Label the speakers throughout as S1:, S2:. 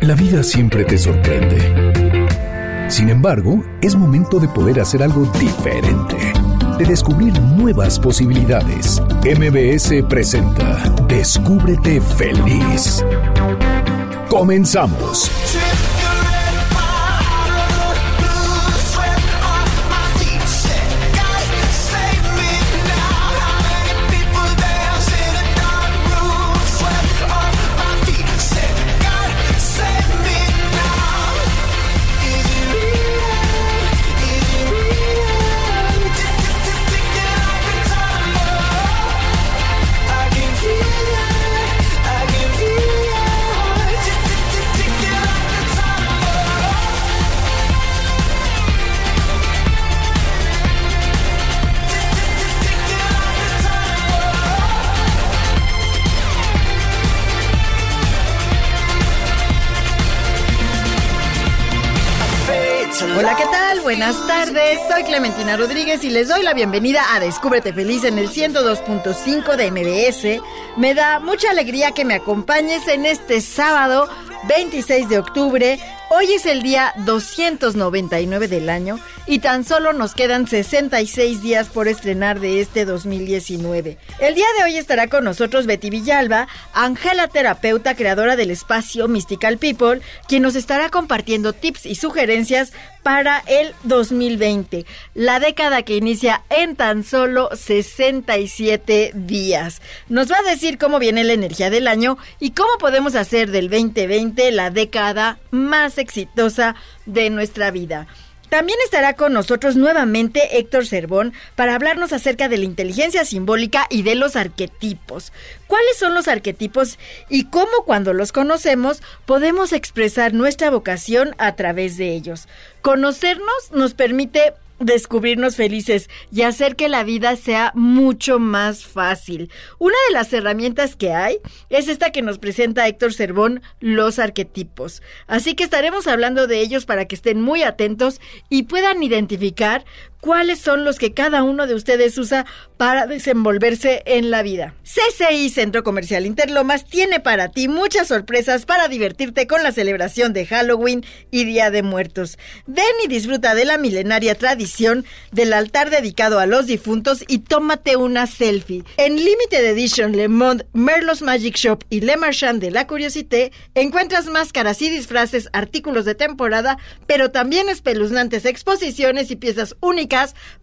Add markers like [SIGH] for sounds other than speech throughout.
S1: La vida siempre te sorprende. Sin embargo, es momento de poder hacer algo diferente, de descubrir nuevas posibilidades. MBS presenta Descúbrete feliz. Comenzamos.
S2: Buenas tardes. Soy Clementina Rodríguez y les doy la bienvenida a Descúbrete Feliz en el 102.5 de MBS. Me da mucha alegría que me acompañes en este sábado 26 de octubre. Hoy es el día 299 del año y tan solo nos quedan 66 días por estrenar de este 2019. El día de hoy estará con nosotros Betty Villalba, Angela Terapeuta, creadora del espacio Mystical People, quien nos estará compartiendo tips y sugerencias para el 2020, la década que inicia en tan solo 67 días. Nos va a decir cómo viene la energía del año y cómo podemos hacer del 2020 la década más exitosa de nuestra vida. También estará con nosotros nuevamente Héctor Cervón para hablarnos acerca de la inteligencia simbólica y de los arquetipos. ¿Cuáles son los arquetipos y cómo cuando los conocemos podemos expresar nuestra vocación a través de ellos? Conocernos nos permite descubrirnos felices y hacer que la vida sea mucho más fácil. Una de las herramientas que hay es esta que nos presenta Héctor Cervón, los arquetipos. Así que estaremos hablando de ellos para que estén muy atentos y puedan identificar cuáles son los que cada uno de ustedes usa para desenvolverse en la vida. CCI Centro Comercial Interlomas tiene para ti muchas sorpresas para divertirte con la celebración de Halloween y Día de Muertos. Ven y disfruta de la milenaria tradición del altar dedicado a los difuntos y tómate una selfie. En Limited Edition Le Monde, Merlos Magic Shop y Le Marchand de la Curiosité encuentras máscaras y disfraces, artículos de temporada, pero también espeluznantes exposiciones y piezas únicas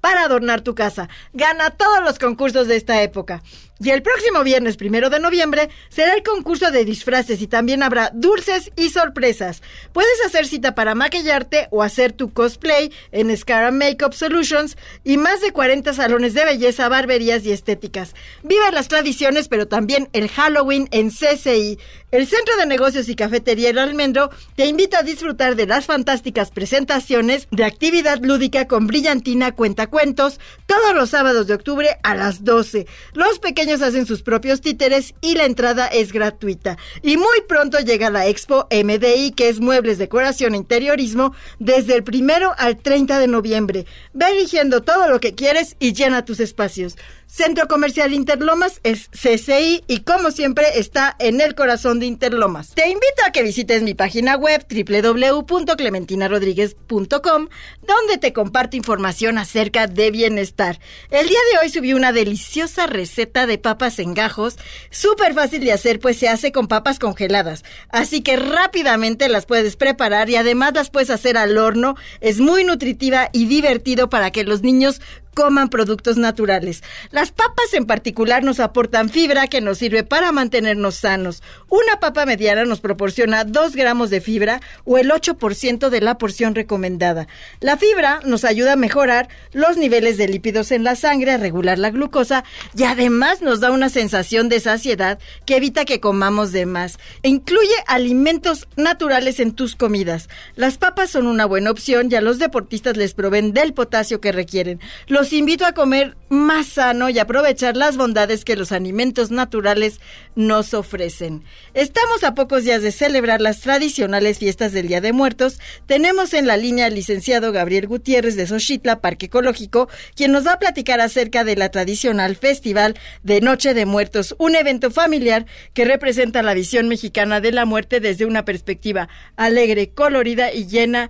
S2: para adornar tu casa. Gana todos los concursos de esta época. Y el próximo viernes primero de noviembre será el concurso de disfraces y también habrá dulces y sorpresas. Puedes hacer cita para maquillarte o hacer tu cosplay en Scara Makeup Solutions y más de 40 salones de belleza, barberías y estéticas. Vive las tradiciones, pero también el Halloween en CCI. El Centro de Negocios y Cafetería El Almendro te invita a disfrutar de las fantásticas presentaciones de actividad lúdica con brillantina cuentacuentos todos los sábados de octubre a las 12. Los pequeños hacen sus propios títeres y la entrada es gratuita. Y muy pronto llega la Expo MDI, que es Muebles, Decoración e Interiorismo, desde el primero al 30 de noviembre. Ve eligiendo todo lo que quieres y llena tus espacios. Centro Comercial Interlomas es CCI y como siempre está en el corazón de Interlomas. Te invito a que visites mi página web www.clementinarodríguez.com donde te comparto información acerca de bienestar. El día de hoy subí una deliciosa receta de papas en gajos, súper fácil de hacer pues se hace con papas congeladas, así que rápidamente las puedes preparar y además las puedes hacer al horno, es muy nutritiva y divertido para que los niños coman productos naturales. Las papas en particular nos aportan fibra que nos sirve para mantenernos sanos. Una papa mediana nos proporciona 2 gramos de fibra o el 8% de la porción recomendada. La fibra nos ayuda a mejorar los niveles de lípidos en la sangre, a regular la glucosa y además nos da una sensación de saciedad que evita que comamos de más. E incluye alimentos naturales en tus comidas. Las papas son una buena opción y a los deportistas les proveen del potasio que requieren. Los invito a comer más sano y aprovechar las bondades que los alimentos naturales nos ofrecen. Estamos a pocos días de celebrar las tradicionales fiestas del Día de Muertos. Tenemos en la línea al licenciado Gabriel Gutiérrez de Xochitla, Parque Ecológico, quien nos va a platicar acerca de la tradicional Festival de Noche de Muertos, un evento familiar que representa la visión mexicana de la muerte desde una perspectiva alegre, colorida y llena de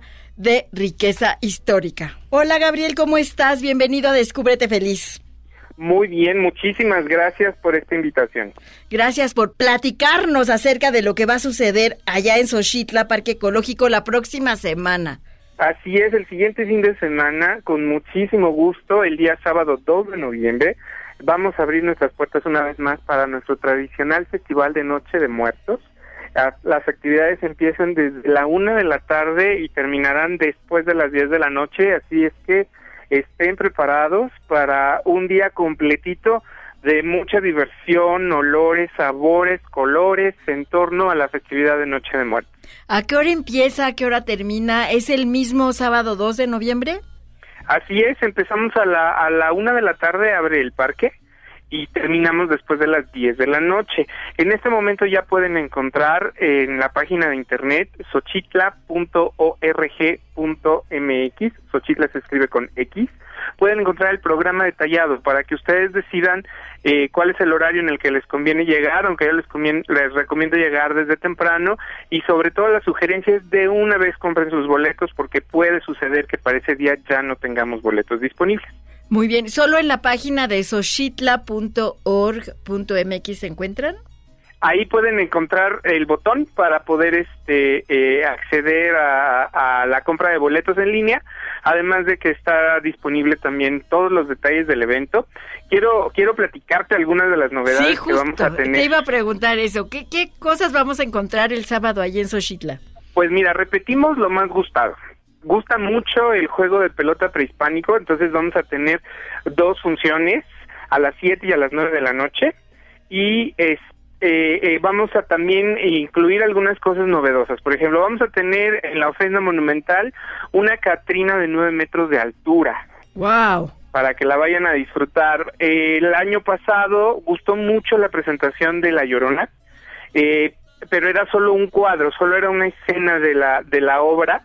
S2: riqueza histórica. Hola Gabriel, ¿cómo estás? Bienvenido a Descúbrete Feliz.
S3: Muy bien, muchísimas gracias por esta invitación.
S2: Gracias por platicarnos acerca de lo que va a suceder allá en Xochitla, Parque Ecológico, la próxima semana.
S3: Así es, el siguiente fin de semana, con muchísimo gusto, el día sábado 2 de noviembre, vamos a abrir nuestras puertas una vez más para nuestro tradicional Festival de Noche de Muertos las actividades empiezan desde la una de la tarde y terminarán después de las diez de la noche, así es que estén preparados para un día completito de mucha diversión, olores, sabores, colores en torno a la festividad de Noche de Muerte.
S2: ¿A qué hora empieza? ¿A qué hora termina? ¿Es el mismo sábado 2 de noviembre?
S3: Así es, empezamos a la, a la una de la tarde, abre el parque y terminamos después de las 10 de la noche. En este momento ya pueden encontrar en la página de internet xochitla.org.mx, Xochitla se escribe con X, pueden encontrar el programa detallado para que ustedes decidan eh, cuál es el horario en el que les conviene llegar, aunque yo les, les recomiendo llegar desde temprano y sobre todo las sugerencias de una vez compren sus boletos porque puede suceder que para ese día ya no tengamos boletos disponibles.
S2: Muy bien, ¿solo en la página de sochitla.org.mx se encuentran?
S3: Ahí pueden encontrar el botón para poder este eh, acceder a, la compra de boletos en línea, además de que está disponible también todos los detalles del evento. Quiero quiero platicarte algunas de las novedades que vamos a tener.
S2: Te iba a preguntar eso, ¿qué, qué cosas vamos a encontrar el sábado allí en Xochitla?
S3: Pues mira, repetimos lo más gustado gusta mucho el juego de pelota prehispánico, entonces vamos a tener dos funciones a las 7 y a las 9 de la noche y es, eh, eh, vamos a también incluir algunas cosas novedosas. Por ejemplo, vamos a tener en la ofrenda monumental una Catrina de 9 metros de altura.
S2: ¡Wow!
S3: Para que la vayan a disfrutar. el año pasado gustó mucho la presentación de La Llorona. Eh, pero era solo un cuadro, solo era una escena de la de la obra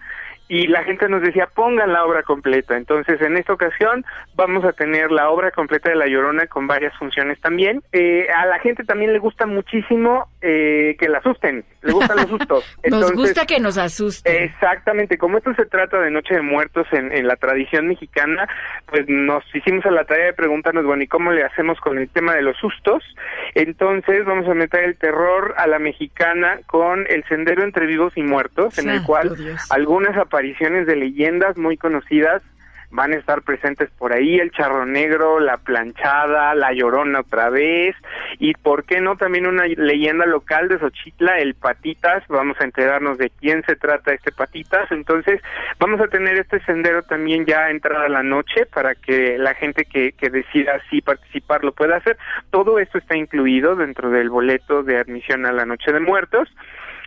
S3: y la gente nos decía pongan la obra completa. Entonces en esta ocasión vamos a tener la obra completa de La Llorona con varias funciones también. Eh, a la gente también le gusta muchísimo eh, que la asusten, le gustan los sustos. [LAUGHS]
S2: nos gusta que nos asusten.
S3: Exactamente, como esto se trata de Noche de Muertos en, en la tradición mexicana, pues nos hicimos a la tarea de preguntarnos, bueno, ¿y cómo le hacemos con el tema de los sustos? Entonces vamos a meter el terror a la mexicana con El Sendero entre Vivos y Muertos, en el cual algunas apariciones de leyendas muy conocidas van a estar presentes por ahí el charro negro, la planchada, la llorona otra vez y por qué no también una leyenda local de Xochitla, el patitas, vamos a enterarnos de quién se trata este patitas, entonces vamos a tener este sendero también ya entrada la noche para que la gente que, que decida si participar lo pueda hacer, todo esto está incluido dentro del boleto de admisión a la noche de muertos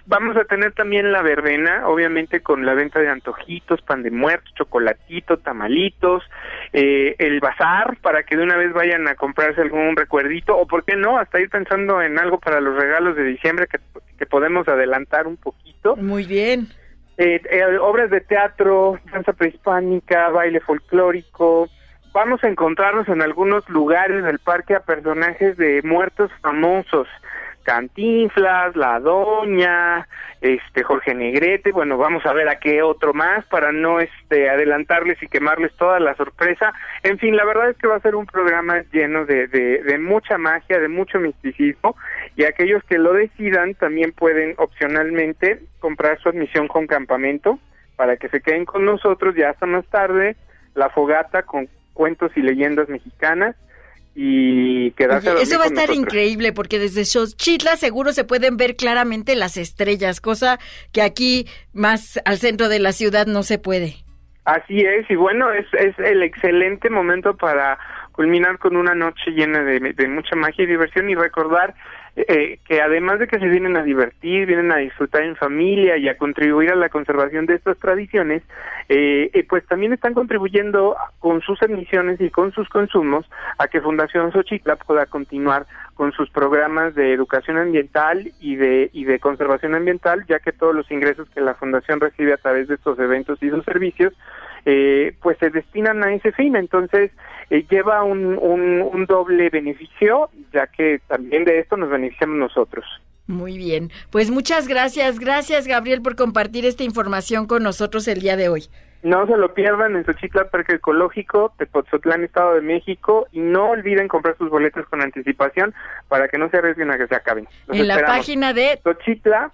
S3: Vamos a tener también la verbena, obviamente con la venta de antojitos, pan de muertos, chocolatito, tamalitos, eh, el bazar para que de una vez vayan a comprarse algún recuerdito o por qué no, hasta ir pensando en algo para los regalos de diciembre que, que podemos adelantar un poquito.
S2: Muy bien.
S3: Eh, eh, obras de teatro, danza prehispánica, baile folclórico. Vamos a encontrarnos en algunos lugares del parque a personajes de muertos famosos. Cantinflas, La Doña, este Jorge Negrete, bueno, vamos a ver a qué otro más para no este adelantarles y quemarles toda la sorpresa. En fin, la verdad es que va a ser un programa lleno de, de, de mucha magia, de mucho misticismo y aquellos que lo decidan también pueden opcionalmente comprar su admisión con campamento para que se queden con nosotros ya hasta más tarde, la fogata con cuentos y leyendas mexicanas y quedarse
S2: Eso va a estar increíble porque desde Xochitla seguro se pueden ver claramente las estrellas, cosa que aquí más al centro de la ciudad no se puede.
S3: Así es, y bueno, es, es el excelente momento para culminar con una noche llena de, de mucha magia y diversión y recordar eh, que además de que se vienen a divertir, vienen a disfrutar en familia y a contribuir a la conservación de estas tradiciones, eh, eh, pues también están contribuyendo con sus emisiones y con sus consumos a que Fundación Xochitla pueda continuar con sus programas de educación ambiental y de y de conservación ambiental, ya que todos los ingresos que la fundación recibe a través de estos eventos y sus servicios eh, pues se destinan a ese fin. Entonces, eh, lleva un, un, doble beneficio, ya que también de esto nos beneficiamos nosotros.
S2: Muy bien, pues muchas gracias, gracias Gabriel por compartir esta información con nosotros el día de hoy.
S3: No se lo pierdan en Xochitla Parque Ecológico, Tepoztlán, Estado de México, y no olviden comprar sus boletos con anticipación para que no se arriesguen a que se acaben.
S2: en la página de
S3: xochitla.org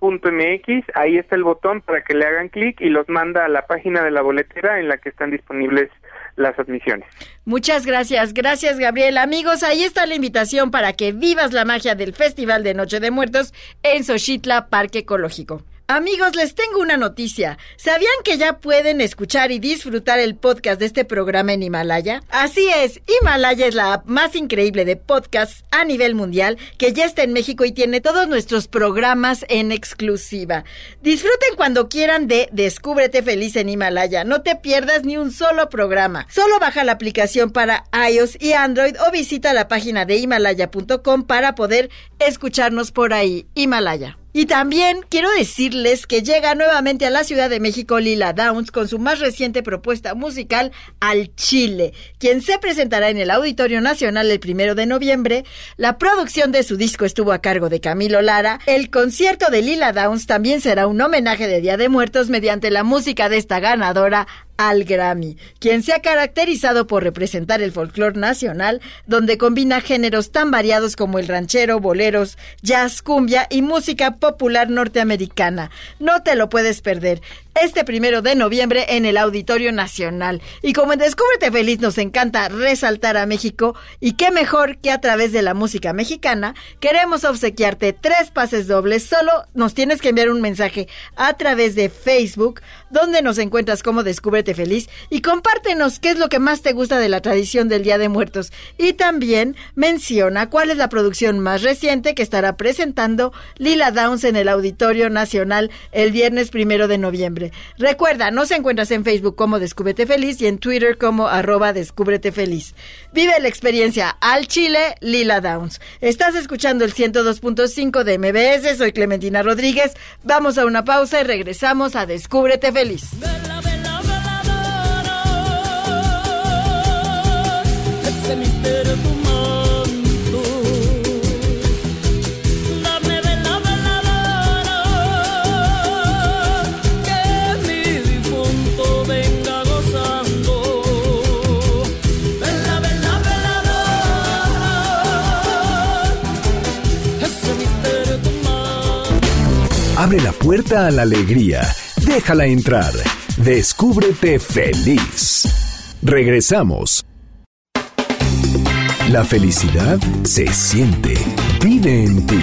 S3: .mx, ahí está el botón para que le hagan clic y los manda a la página de la boletera en la que están disponibles las admisiones.
S2: Muchas gracias, gracias Gabriel. Amigos, ahí está la invitación para que vivas la magia del Festival de Noche de Muertos en Xochitla Parque Ecológico. Amigos, les tengo una noticia. ¿Sabían que ya pueden escuchar y disfrutar el podcast de este programa en Himalaya? Así es, Himalaya es la app más increíble de podcasts a nivel mundial que ya está en México y tiene todos nuestros programas en exclusiva. Disfruten cuando quieran de Descúbrete feliz en Himalaya. No te pierdas ni un solo programa. Solo baja la aplicación para iOS y Android o visita la página de himalaya.com para poder escucharnos por ahí. Himalaya. Y también quiero decirles que llega nuevamente a la Ciudad de México Lila Downs con su más reciente propuesta musical Al Chile, quien se presentará en el Auditorio Nacional el primero de noviembre. La producción de su disco estuvo a cargo de Camilo Lara. El concierto de Lila Downs también será un homenaje de Día de Muertos mediante la música de esta ganadora al Grammy, quien se ha caracterizado por representar el folclore nacional, donde combina géneros tan variados como el ranchero, boleros, jazz, cumbia y música popular norteamericana. No te lo puedes perder este primero de noviembre en el Auditorio Nacional. Y como en Descúbrete Feliz nos encanta resaltar a México, y qué mejor que a través de la música mexicana, queremos obsequiarte tres pases dobles. Solo nos tienes que enviar un mensaje a través de Facebook, donde nos encuentras como Descúbrete Feliz, y compártenos qué es lo que más te gusta de la tradición del Día de Muertos. Y también menciona cuál es la producción más reciente que estará presentando Lila Downs en el Auditorio Nacional el viernes primero de noviembre. Recuerda, nos encuentras en Facebook como Descúbrete Feliz y en Twitter como arroba Descúbrete Feliz. Vive la experiencia al Chile Lila Downs. Estás escuchando el 102.5 de MBS, soy Clementina Rodríguez. Vamos a una pausa y regresamos a Descúbrete Feliz.
S1: Abre la puerta a la alegría. Déjala entrar. Descúbrete feliz. Regresamos. La felicidad se siente. Vive en ti.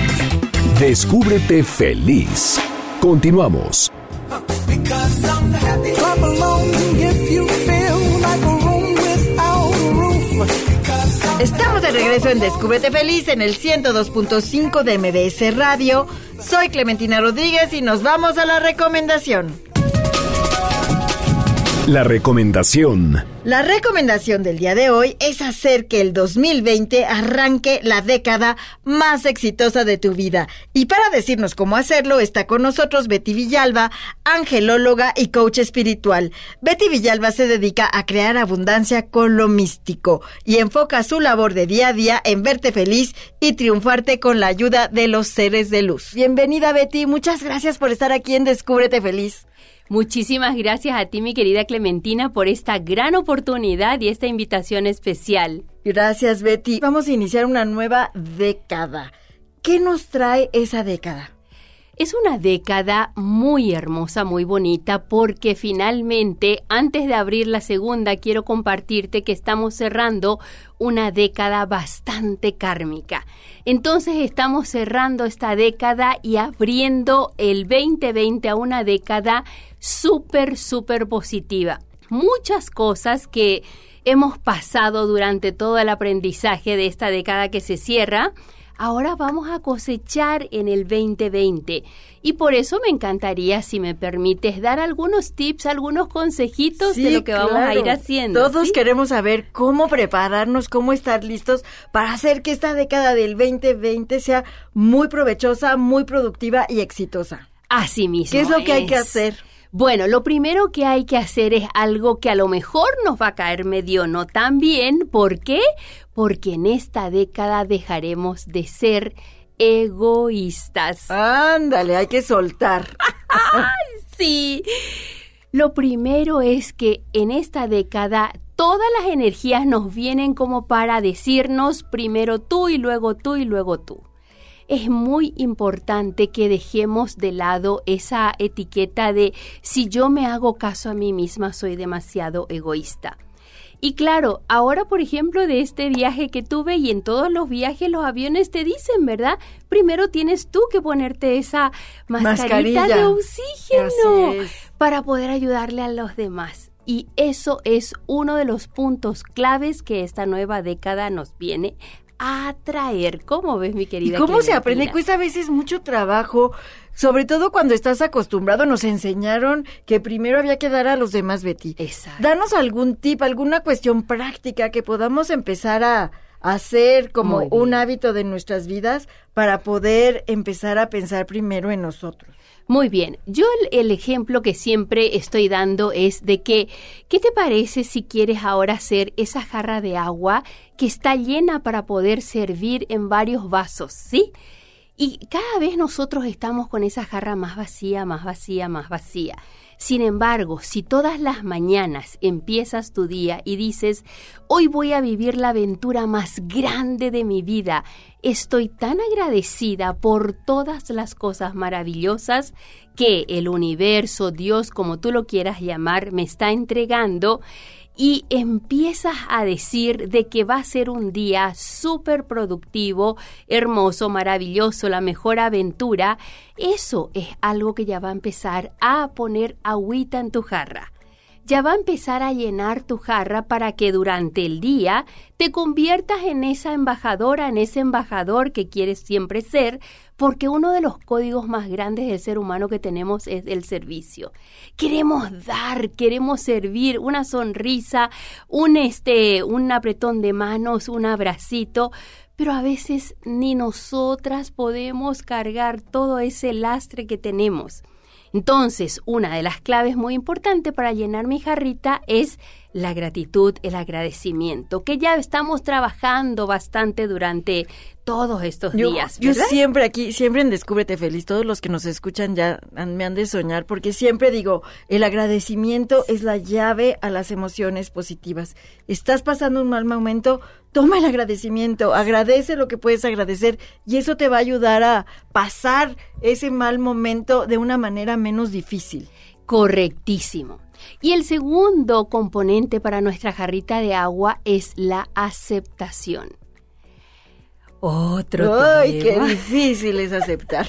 S1: Descúbrete feliz. Continuamos.
S2: Estamos de regreso en Descúbrete Feliz en el 102.5 de MBS Radio. Soy Clementina Rodríguez y nos vamos a la recomendación.
S1: La recomendación.
S2: La recomendación del día de hoy es hacer que el 2020 arranque la década más exitosa de tu vida. Y para decirnos cómo hacerlo está con nosotros Betty Villalba, angelóloga y coach espiritual. Betty Villalba se dedica a crear abundancia con lo místico y enfoca su labor de día a día en verte feliz y triunfarte con la ayuda de los seres de luz. Bienvenida Betty, muchas gracias por estar aquí en Descúbrete Feliz.
S4: Muchísimas gracias a ti, mi querida Clementina, por esta gran oportunidad y esta invitación especial.
S2: Gracias, Betty. Vamos a iniciar una nueva década. ¿Qué nos trae esa década?
S4: Es una década muy hermosa, muy bonita, porque finalmente, antes de abrir la segunda, quiero compartirte que estamos cerrando una década bastante kármica. Entonces estamos cerrando esta década y abriendo el 2020 a una década súper, súper positiva. Muchas cosas que hemos pasado durante todo el aprendizaje de esta década que se cierra, ahora vamos a cosechar en el 2020. Y por eso me encantaría, si me permites, dar algunos tips, algunos consejitos de lo que vamos a ir haciendo.
S2: Todos queremos saber cómo prepararnos, cómo estar listos para hacer que esta década del 2020 sea muy provechosa, muy productiva y exitosa.
S4: Así mismo.
S2: ¿Qué es lo que hay que hacer?
S4: Bueno, lo primero que hay que hacer es algo que a lo mejor nos va a caer medio no tan bien. ¿Por qué? Porque en esta década dejaremos de ser egoístas.
S2: Ándale, hay que soltar. [LAUGHS]
S4: sí. Lo primero es que en esta década todas las energías nos vienen como para decirnos primero tú y luego tú y luego tú es muy importante que dejemos de lado esa etiqueta de si yo me hago caso a mí misma soy demasiado egoísta. Y claro, ahora por ejemplo de este viaje que tuve y en todos los viajes los aviones te dicen, ¿verdad? Primero tienes tú que ponerte esa mascarita de oxígeno para poder ayudarle a los demás. Y eso es uno de los puntos claves que esta nueva década nos viene atraer. ¿Cómo ves, mi querida?
S2: ¿Y ¿Cómo se aprende? Cuesta a veces mucho trabajo, sobre todo cuando estás acostumbrado. Nos enseñaron que primero había que dar a los demás, Betty.
S4: Exacto.
S2: Danos algún tip, alguna cuestión práctica que podamos empezar a hacer como un hábito de nuestras vidas para poder empezar a pensar primero en nosotros.
S4: Muy bien, yo el, ejemplo que siempre estoy dando es de que, ¿qué te parece si quieres ahora hacer esa jarra de agua que está llena para poder servir en varios vasos, ¿sí? Y cada vez nosotros estamos con esa jarra más vacía, más vacía, más vacía. Sin embargo, si todas las mañanas empiezas tu día y dices, hoy voy a vivir la aventura más grande de mi vida, estoy tan agradecida por todas las cosas maravillosas que el universo, Dios, como tú lo quieras llamar, me está entregando, y empiezas a decir de que va a ser un día súper productivo, hermoso, maravilloso, la mejor aventura, eso es algo que ya va a empezar a poner agüita en tu jarra ya va a empezar a llenar tu jarra para que durante el día te conviertas en esa embajadora, en ese embajador que quieres siempre ser, porque uno de los códigos más grandes del ser humano que tenemos es el servicio. Queremos dar, queremos servir, una sonrisa, un este, un apretón de manos, un abracito, pero a veces ni nosotras podemos cargar todo ese lastre que tenemos. Entonces, una de las claves muy importantes para llenar mi jarrita es la gratitud, el agradecimiento, que ya estamos trabajando bastante durante todos estos días.
S2: Yo siempre aquí, siempre en Descúbrete Feliz, todos los que nos escuchan ya me han de soñar, porque siempre digo, el agradecimiento es la llave a las emociones positivas. Estás pasando un mal momento, toma el agradecimiento, agradece lo que puedes agradecer y eso te va a ayudar a pasar ese mal momento de una manera menos difícil.
S4: Correctísimo. Y el segundo componente para nuestra jarrita de agua es la aceptación.
S2: Otro ¡Ay, qué difícil es aceptar!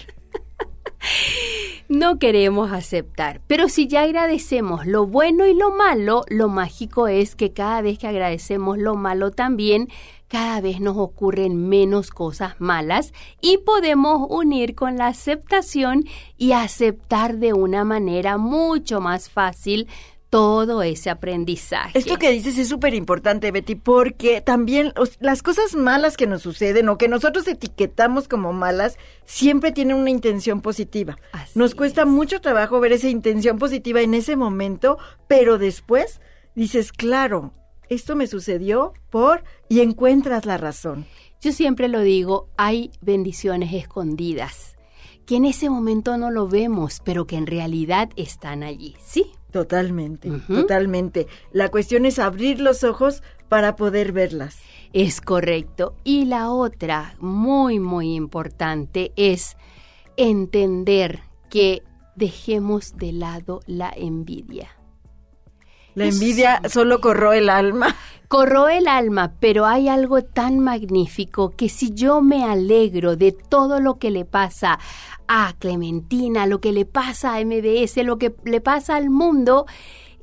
S2: [LAUGHS]
S4: no queremos aceptar. Pero si ya agradecemos lo bueno y lo malo, lo mágico es que cada vez que agradecemos lo malo también, cada vez nos ocurren menos cosas malas y podemos unir con la aceptación y aceptar de una manera mucho más fácil todo ese aprendizaje.
S2: Esto que dices es súper importante, Betty, porque también las cosas malas que nos suceden o que nosotros etiquetamos como malas siempre tienen una intención positiva. nos cuesta mucho trabajo ver esa intención positiva en ese momento, pero después dices, claro, esto me sucedió por y encuentras la razón.
S4: Yo siempre lo digo, hay bendiciones escondidas que en ese momento no lo vemos, pero que en realidad están allí, ¿sí?
S2: Totalmente, totalmente. La cuestión es abrir los ojos para poder verlas.
S4: Es correcto. Y la otra, muy, muy importante, es entender que dejemos de lado la envidia.
S2: La envidia solo corró el alma.
S4: Corró el alma, pero hay algo tan magnífico que si yo me alegro de todo lo que le pasa a Clementina, lo que le pasa a MBS, lo que le pasa al mundo,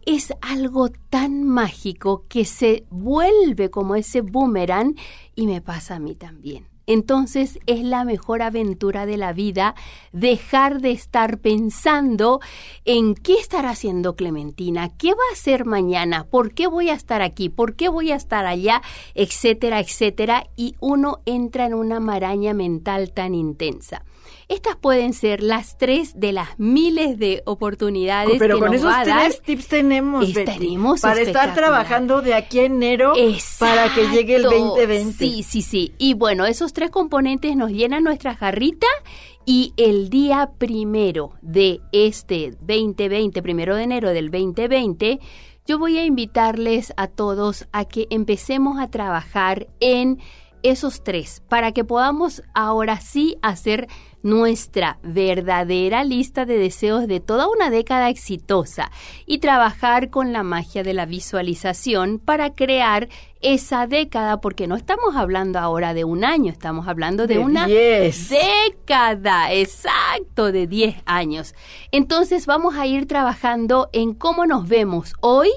S4: es algo tan mágico que se vuelve como ese boomerang y me pasa a mí también. Entonces es la mejor aventura de la vida dejar de estar pensando en qué estará haciendo Clementina, qué va a hacer mañana, por qué voy a estar aquí, por qué voy a estar allá, etcétera, etcétera, y uno entra en una maraña mental tan intensa. Estas pueden ser las tres de las miles de oportunidades
S2: Pero
S4: que
S2: con
S4: nos
S2: esos
S4: va a dar.
S2: tres tips tenemos, Betty,
S4: Estaremos
S2: para estar trabajando de aquí a enero para que llegue el
S4: Exacto.
S2: 2020.
S4: Sí, sí, sí. Y bueno, esos tres componentes nos llenan nuestra jarrita y el día primero de este 2020, primero de enero del 2020, yo voy a invitarles a todos a que empecemos a trabajar en esos tres para que podamos ahora sí hacer nuestra verdadera lista de deseos de toda una década exitosa y trabajar con la magia de la visualización para crear esa década, porque no estamos hablando ahora de un año, estamos hablando de,
S2: De
S4: una
S2: 10.
S4: década, exacto, de 10 años. Entonces vamos a ir trabajando en cómo nos vemos hoy,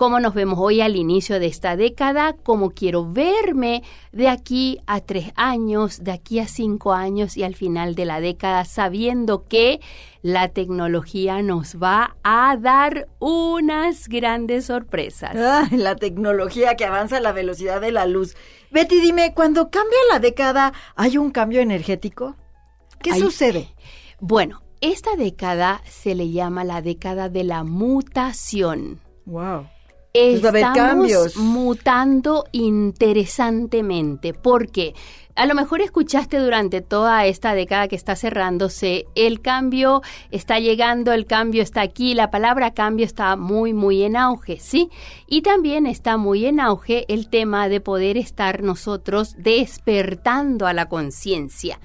S4: cómo nos vemos hoy al inicio de esta década, cómo quiero verme de aquí a tres años, de aquí a cinco años y al final de la década, sabiendo que la tecnología nos va a dar unas grandes sorpresas.
S2: Ay, la tecnología que avanza a la velocidad de la luz. Betty, dime, cuando cambia la década, ¿hay un cambio energético? ¿Qué sucede?
S4: Bueno, esta década se le llama la década de la mutación.
S2: Wow. Va a haber
S4: Estamos
S2: cambios.
S4: mutando interesantemente porque a lo mejor escuchaste durante toda esta década que está cerrándose, el cambio está llegando, el cambio está aquí, la palabra cambio está muy, muy en auge, ¿sí? Y también está muy en auge el tema de poder estar nosotros despertando a la conciencia.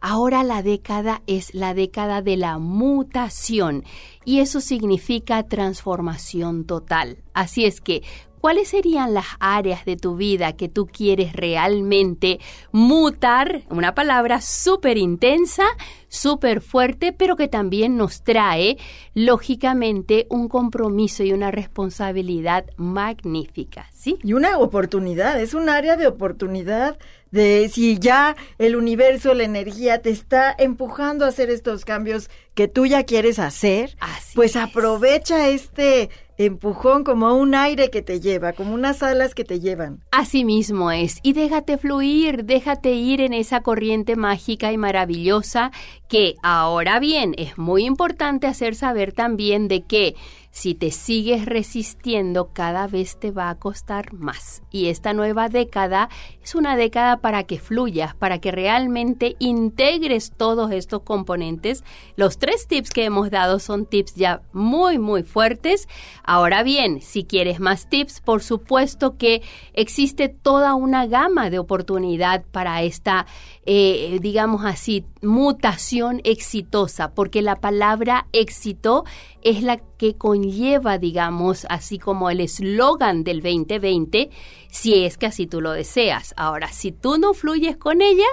S4: Ahora la década es la década de la mutación y eso significa transformación total. Así es que, ¿cuáles serían las áreas de tu vida que tú quieres realmente mutar? Una palabra súper intensa, súper fuerte, pero que también nos trae, lógicamente, un compromiso y una responsabilidad magnífica, ¿sí?
S2: Y una oportunidad, es un área de oportunidad de si ya el universo, la energía te está empujando a hacer estos cambios que tú ya quieres hacer,
S4: Así
S2: pues
S4: es.
S2: aprovecha este empujón como un aire que te lleva, como unas alas que te llevan.
S4: Así mismo es. Y déjate fluir, déjate ir en esa corriente mágica y maravillosa que ahora bien es muy importante hacer saber también de que si te sigues resistiendo cada vez te va a costar más. Y esta nueva década es una década para que fluyas, para que realmente integres todos estos componentes. Los tres tips que hemos dado son tips ya muy, muy fuertes. Ahora bien, si quieres más tips, por supuesto que existe toda una gama de oportunidad para esta, eh, digamos así, mutación exitosa, porque la palabra éxito es la que conlleva, digamos, así como el eslogan del 2020, si es que así tú lo deseas. Ahora, si tú no fluyes con ella,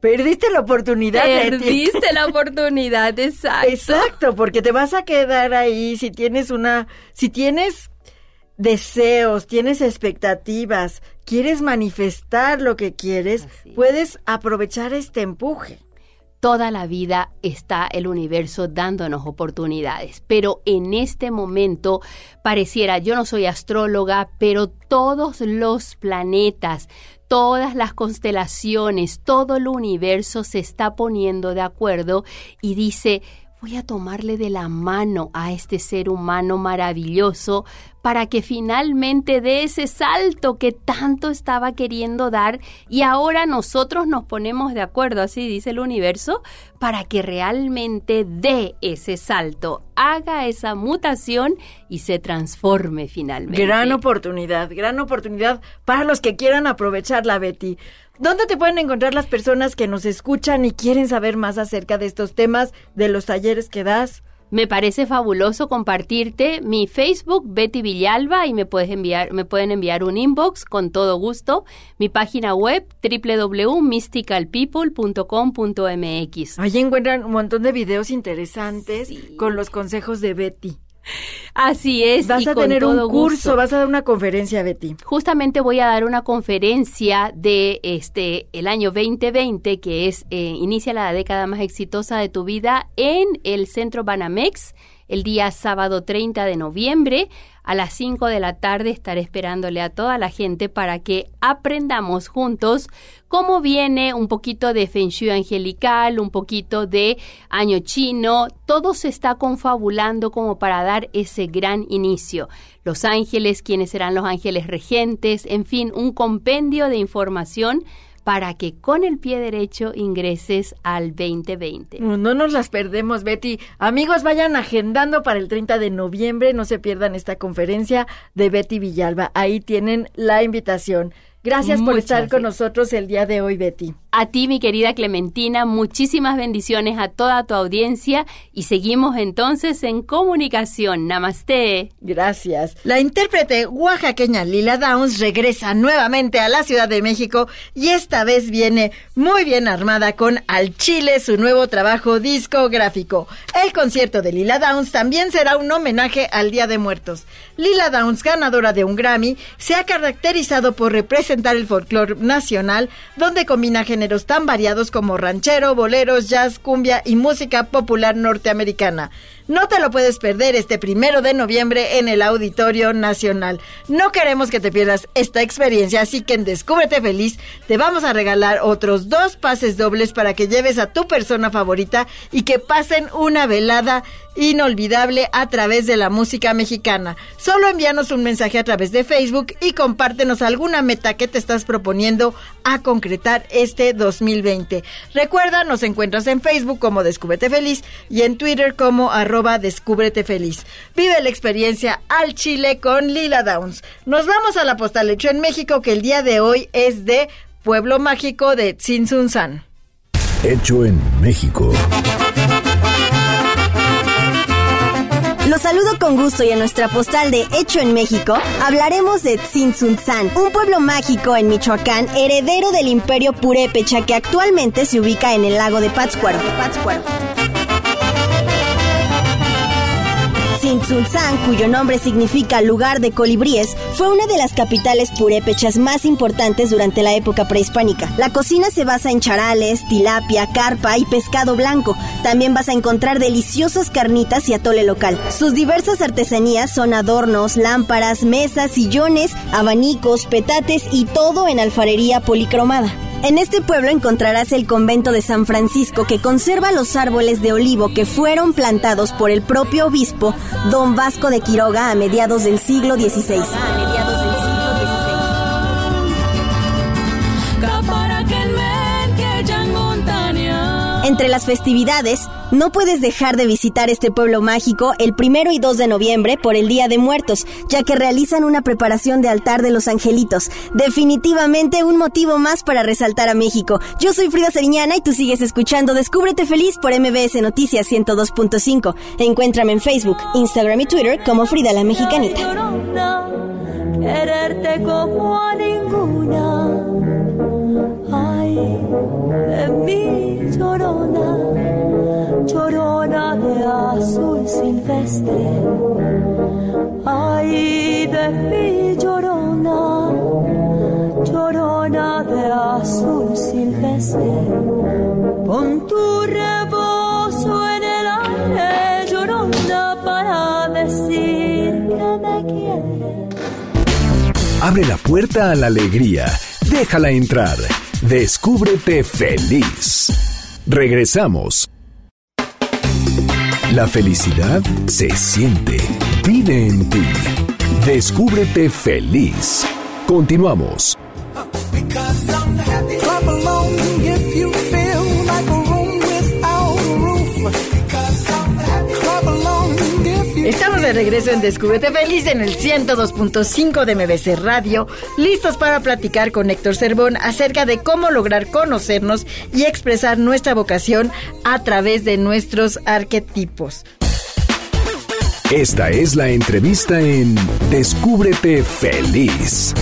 S2: Perdiste la oportunidad.
S4: Perdiste la oportunidad, exacto.
S2: Exacto, porque te vas a quedar ahí si tienes una, si tienes deseos, tienes expectativas, quieres manifestar lo que quieres, puedes aprovechar este empuje.
S4: Toda la vida está el universo dándonos oportunidades, pero en este momento pareciera, yo no soy astróloga, pero todos los planetas, todas las constelaciones, todo el universo se está poniendo de acuerdo y dice, voy a tomarle de la mano a este ser humano maravilloso para que finalmente dé ese salto que tanto estaba queriendo dar y ahora nosotros nos ponemos de acuerdo, así dice el universo, para que realmente dé ese salto, haga esa mutación y se transforme finalmente.
S2: Gran oportunidad, gran oportunidad para los que quieran aprovecharla, Betty. ¿Dónde te pueden encontrar las personas que nos escuchan y quieren saber más acerca de estos temas, de los talleres que das?
S4: Me parece fabuloso compartirte mi Facebook Betty Villalba y me puedes enviar me pueden enviar un inbox con todo gusto. Mi página web www.mysticalpeople.com.mx.
S2: Allí encuentran un montón de videos interesantes
S4: Sí.
S2: con los consejos de Betty.
S4: Así es.
S2: Vas a tener un curso, vas a dar una conferencia, Betty.
S4: Justamente voy a dar una conferencia de este el año 2020, que es eh, inicia la década más exitosa de tu vida en el Centro Banamex el día sábado 30 de noviembre. A las 5 de la tarde estaré esperándole a toda la gente para que aprendamos juntos cómo viene un poquito de Feng Shui angelical, un poquito de año chino. Todo se está confabulando como para dar ese gran inicio. Los ángeles, quiénes serán los ángeles regentes, en fin, un compendio de información para que con el pie derecho ingreses al 2020.
S2: No nos las perdemos, Betty. Amigos, vayan agendando para el 30 de noviembre. No se pierdan esta conferencia de Betty Villalba. Ahí tienen la invitación. Gracias por estar con nosotros el día de hoy, Betty.
S4: A ti, mi querida Clementina, muchísimas bendiciones a toda tu audiencia y seguimos entonces en comunicación. Namaste.
S2: Gracias. La intérprete oaxaqueña Lila Downs regresa nuevamente a la Ciudad de México y esta vez viene muy bien armada con Al Chile, su nuevo trabajo discográfico. El concierto de Lila Downs también será un homenaje al Día de Muertos. Lila Downs, ganadora de un Grammy, se ha caracterizado por representar el folclore nacional, donde combina géneros tan variados como ranchero, boleros, jazz, cumbia y música popular norteamericana. No te lo puedes perder este primero de noviembre en el Auditorio Nacional. No queremos que te pierdas esta experiencia, así que en Descúbrete Feliz te vamos a regalar otros dos pases dobles para que lleves a tu persona favorita y que pasen una velada inolvidable a través de la música mexicana. Solo envíanos un mensaje a través de Facebook y compártenos alguna meta que te estás proponiendo a concretar este 2020. Recuerda, nos encuentras en Facebook como Descúbrete Feliz y en Twitter como arroba Descúbrete Feliz. Vive la experiencia al Chile con Lila Downs. Nos vamos a la postal hecho en México que el día de hoy es de Pueblo Mágico de Tzintzunzan.
S1: Hecho en México.
S5: Los saludo con gusto y en nuestra postal de Hecho en México hablaremos de Tzintzuntzan, un pueblo mágico en Michoacán, heredero del imperio purépecha que actualmente se ubica en el lago de Pátzcuaro. Pátzcuaro. Tzintzuntzan, cuyo nombre significa lugar de colibríes, fue una de las capitales purépechas más importantes durante la época prehispánica. La cocina se basa en charales, tilapia, carpa y pescado blanco. También vas a encontrar deliciosas carnitas y atole local. Sus diversas artesanías son adornos, lámparas, mesas, sillones, abanicos, petates y todo en alfarería policromada. En este pueblo encontrarás el convento de San Francisco que conserva los árboles de olivo que fueron plantados por el propio obispo Don Vasco de Quiroga a mediados del siglo XVI. Entre las festividades, no puedes dejar de visitar este pueblo mágico el primero y 2 de noviembre por el Día de Muertos, ya que realizan una preparación de altar de los angelitos. Definitivamente un motivo más para resaltar a México. Yo soy Frida Seriñana y tú sigues escuchando Descúbrete Feliz por MBS Noticias 102.5. Encuéntrame en Facebook, Instagram y Twitter como Frida la Mexicanita. Llorona, llorona de azul silvestre. Ay, de mi llorona, llorona de azul silvestre. Pon tu rebozo en el aire, llorona, para decir que me quieres.
S1: Abre la puerta a la alegría. Déjala entrar. Descúbrete feliz. Regresamos. La felicidad se siente, vive en ti. Descúbrete feliz. Continuamos.
S2: De regreso en Descúbrete Feliz en el 102.5 de MBC Radio, listos para platicar con Héctor Cervón acerca de cómo lograr conocernos y expresar nuestra vocación a través de nuestros arquetipos.
S1: Esta es la entrevista en Descúbrete Feliz.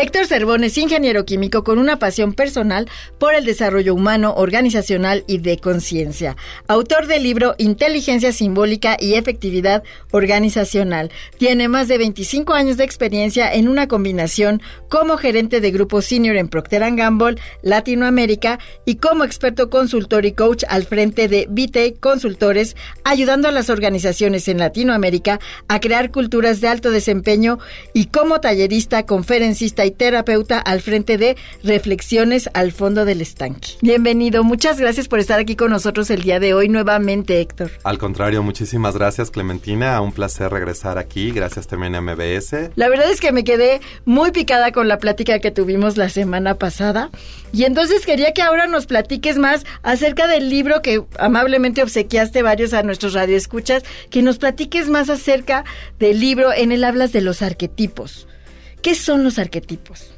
S2: Héctor Cervón es ingeniero químico con una pasión personal por el desarrollo humano, organizacional y de conciencia. Autor del libro Inteligencia Simbólica y Efectividad Organizacional. Tiene más de 25 años de experiencia en una combinación como gerente de grupo senior en Procter Gamble, Latinoamérica y como experto consultor y coach al frente de Vite Consultores, ayudando a las organizaciones en Latinoamérica a crear culturas de alto desempeño y como tallerista, conferencista y terapeuta al frente de Reflexiones al fondo del estanque. Bienvenido, muchas gracias por estar aquí con nosotros el día de hoy nuevamente, Héctor.
S6: Al contrario, muchísimas gracias, Clementina. Un placer regresar aquí. Gracias también a MBS.
S2: La verdad es que me quedé muy picada con la plática que tuvimos la semana pasada. Y entonces quería que ahora nos platiques más acerca del libro que amablemente obsequiaste varios a nuestros radioescuchas, que nos platiques más acerca del libro. En él hablas de los arquetipos. ¿Qué son los arquetipos?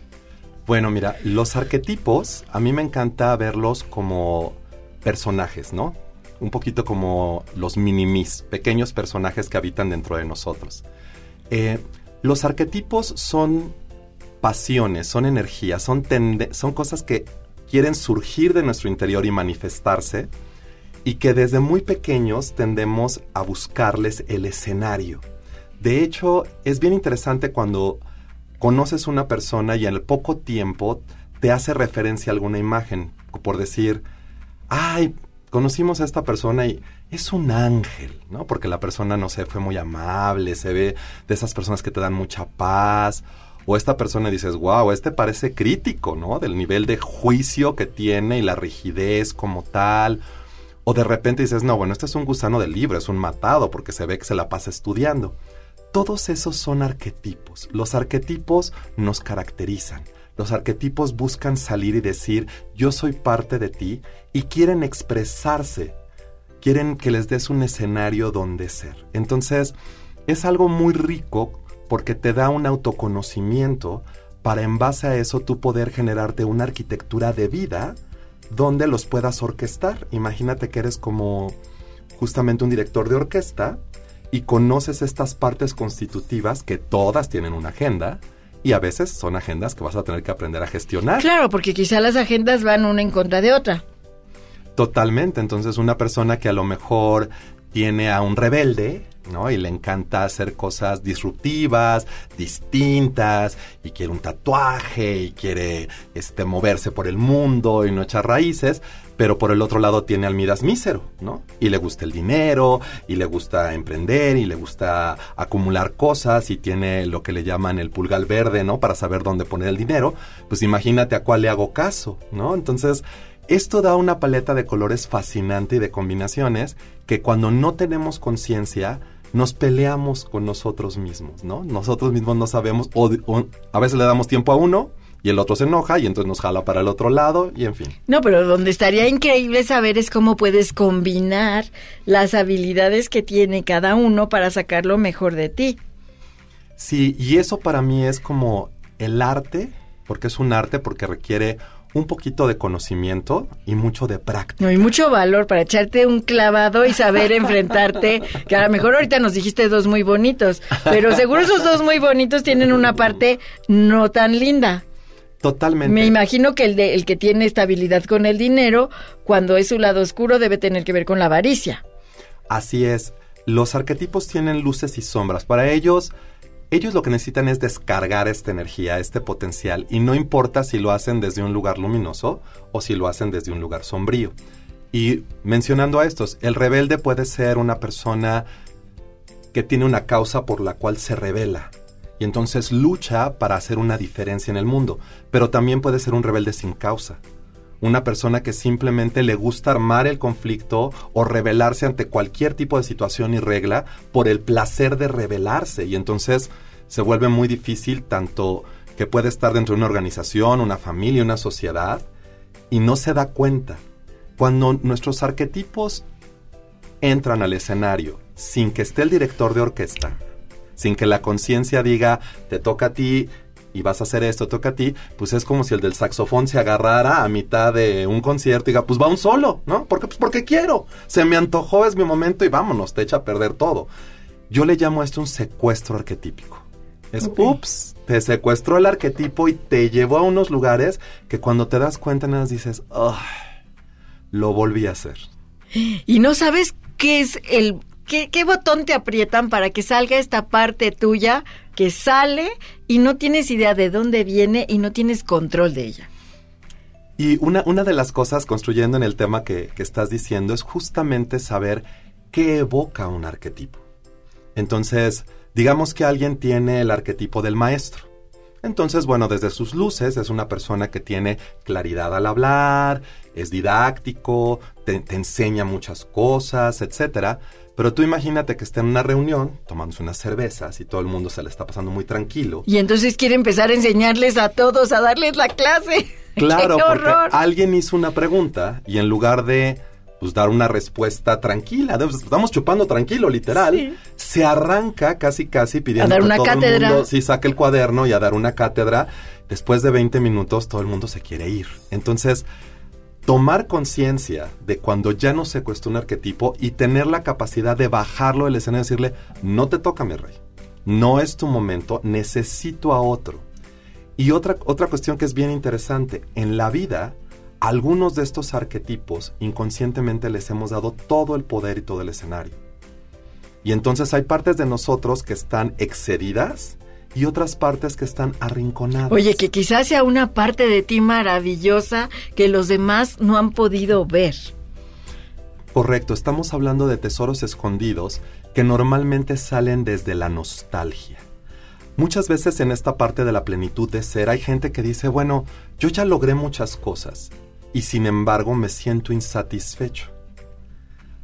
S6: Bueno, mira, los arquetipos a mí me encanta verlos como personajes, ¿no? Un poquito como los minimis, pequeños personajes que habitan dentro de nosotros. Eh, los arquetipos son pasiones, son energías, son, son cosas que quieren surgir de nuestro interior y manifestarse y que desde muy pequeños tendemos a buscarles el escenario. De hecho, es bien interesante cuando conoces una persona y en el poco tiempo te hace referencia a alguna imagen, por decir, ay, conocimos a esta persona y es un ángel, ¿no? Porque la persona, no sé, fue muy amable, se ve de esas personas que te dan mucha paz, o esta persona dices, wow, este parece crítico, ¿no? Del nivel de juicio que tiene y la rigidez como tal. O de repente dices, no, bueno, este es un gusano del libro, es un matado porque se ve que se la pasa estudiando. Todos esos son arquetipos. Los arquetipos nos caracterizan. Los arquetipos buscan salir y decir, yo soy parte de ti y quieren expresarse. Quieren que les des un escenario donde ser. Entonces, es algo muy rico porque te da un autoconocimiento para en base a eso tú poder generarte una arquitectura de vida donde los puedas orquestar. Imagínate que eres como justamente un director de orquesta y conoces estas partes constitutivas que todas tienen una agenda y a veces son agendas que vas a tener que aprender a gestionar.
S2: Claro, porque quizá las agendas van una en contra de otra.
S6: Totalmente, entonces una persona que a lo mejor tiene a un rebelde, ¿no? Y le encanta hacer cosas disruptivas, distintas, y quiere un tatuaje, y quiere este, moverse por el mundo y no echar raíces, pero por el otro lado tiene al Midas mísero, ¿no? Y le gusta el dinero, y le gusta emprender, y le gusta acumular cosas, y tiene lo que le llaman el pulgar verde, ¿no? Para saber dónde poner el dinero, pues imagínate a cuál le hago caso, ¿no? Entonces, esto da una paleta de colores fascinante y de combinaciones que cuando no tenemos conciencia nos peleamos con nosotros mismos, ¿no? Nosotros mismos no sabemos, o, a veces le damos tiempo a uno y el otro se enoja y entonces nos jala para el otro lado y en fin.
S2: No, pero donde estaría increíble saber es cómo puedes combinar las habilidades que tiene cada uno para sacar lo mejor de ti.
S6: Sí, y eso para mí es como el arte, porque es un arte, porque requiere un poquito de conocimiento y mucho de práctica.
S2: No, y mucho valor para echarte un clavado y saber enfrentarte, que a lo mejor ahorita nos dijiste dos muy bonitos, pero seguro esos dos muy bonitos tienen una parte no tan linda.
S6: Totalmente.
S2: Me imagino que el, de, el que tiene estabilidad con el dinero, cuando es su lado oscuro, debe tener que ver con la avaricia.
S6: Así es. Los arquetipos tienen luces y sombras. Para ellos, ellos lo que necesitan es descargar esta energía, este potencial, y no importa si lo hacen desde un lugar luminoso o si lo hacen desde un lugar sombrío. Y mencionando a estos, el rebelde puede ser una persona que tiene una causa por la cual se revela y entonces lucha para hacer una diferencia en el mundo, pero también puede ser un rebelde sin causa una persona que simplemente le gusta armar el conflicto o rebelarse ante cualquier tipo de situación y regla por el placer de rebelarse. Y entonces se vuelve muy difícil tanto que puede estar dentro de una organización, una familia, una sociedad, y no se da cuenta. Cuando nuestros arquetipos entran al escenario sin que esté el director de orquesta, sin que la conciencia diga, te toca a ti y vas a hacer esto, toca a ti, pues es como si el del saxofón se agarrara a mitad de un concierto y diga, pues va un solo, ¿no? Porque, pues porque quiero, se me antojó, es mi momento y vámonos, te echa a perder todo. Yo le llamo a esto un secuestro arquetípico. Es, ups, te secuestró el arquetipo y te llevó a unos lugares que cuando te das cuenta nada más dices, "Ay, lo volví a hacer.
S2: Y no sabes qué es el... ¿Qué, botón te aprietan para que salga esta parte tuya que sale y no tienes idea de dónde viene y no tienes control de ella?
S6: Y una, una de las cosas construyendo en el tema que, estás diciendo es justamente saber qué evoca un arquetipo. Entonces, digamos que alguien tiene el arquetipo del maestro. Entonces, bueno, desde sus luces es una persona que tiene claridad al hablar, es didáctico, te, te enseña muchas cosas, etcétera. Pero tú imagínate que está en una reunión tomándose unas cervezas y todo el mundo se le está pasando muy tranquilo.
S2: Y entonces quiere empezar a enseñarles a todos, a darles la clase. [LAUGHS]
S6: Claro,
S2: ¡Qué
S6: porque alguien hizo una pregunta y en lugar de pues, dar una respuesta tranquila, pues, estamos chupando tranquilo, literal,
S2: Sí.
S6: se arranca casi casi pidiendo
S2: A dar
S6: que todo
S2: cátedra.
S6: el mundo sí saque el cuaderno y a dar una cátedra. Después de 20 minutos todo el mundo se quiere ir. Entonces, tomar conciencia de cuando ya no secuestró un arquetipo y tener la capacidad de bajarlo del escenario y decirle, no te toca mi rey, no es tu momento, necesito a otro. Y otra, otra cuestión que es bien interesante, en la vida, algunos de estos arquetipos inconscientemente les hemos dado todo el poder y todo el escenario. Y entonces hay partes de nosotros que están excedidas y otras partes que están arrinconadas.
S2: Oye, que quizás sea una parte de ti maravillosa que los demás no han podido ver.
S6: Correcto, estamos hablando de tesoros escondidos que normalmente salen desde la nostalgia. Muchas veces en esta parte de la plenitud de ser hay gente que dice, bueno, yo ya logré muchas cosas y sin embargo me siento insatisfecho.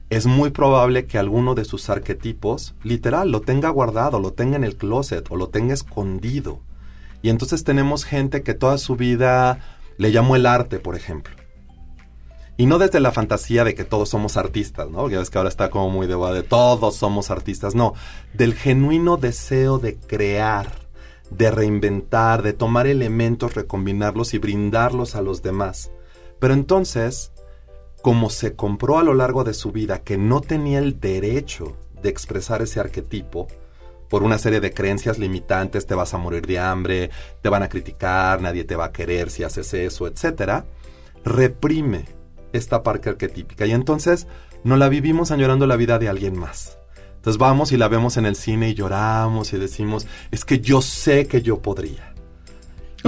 S6: Es muy probable que alguno de sus arquetipos, literal, lo tenga guardado, lo tenga en el closet o lo tenga escondido. Y entonces tenemos gente que toda su vida le llamó el arte, por ejemplo. Y no desde la fantasía de que todos somos artistas, ¿no? Ya ves que ahora está como muy de de todos somos artistas. No, del genuino deseo de crear, de reinventar, de tomar elementos, recombinarlos y brindarlos a los demás. Pero entonces, como se compró a lo largo de su vida que no tenía el derecho de expresar ese arquetipo, por una serie de creencias limitantes, te vas a morir de hambre, te van a criticar, nadie te va a querer si haces eso, etcétera, reprime esta parte arquetípica y entonces no la vivimos añorando la vida de alguien más. Entonces vamos y la vemos en el cine y lloramos y decimos, es que yo sé que yo podría.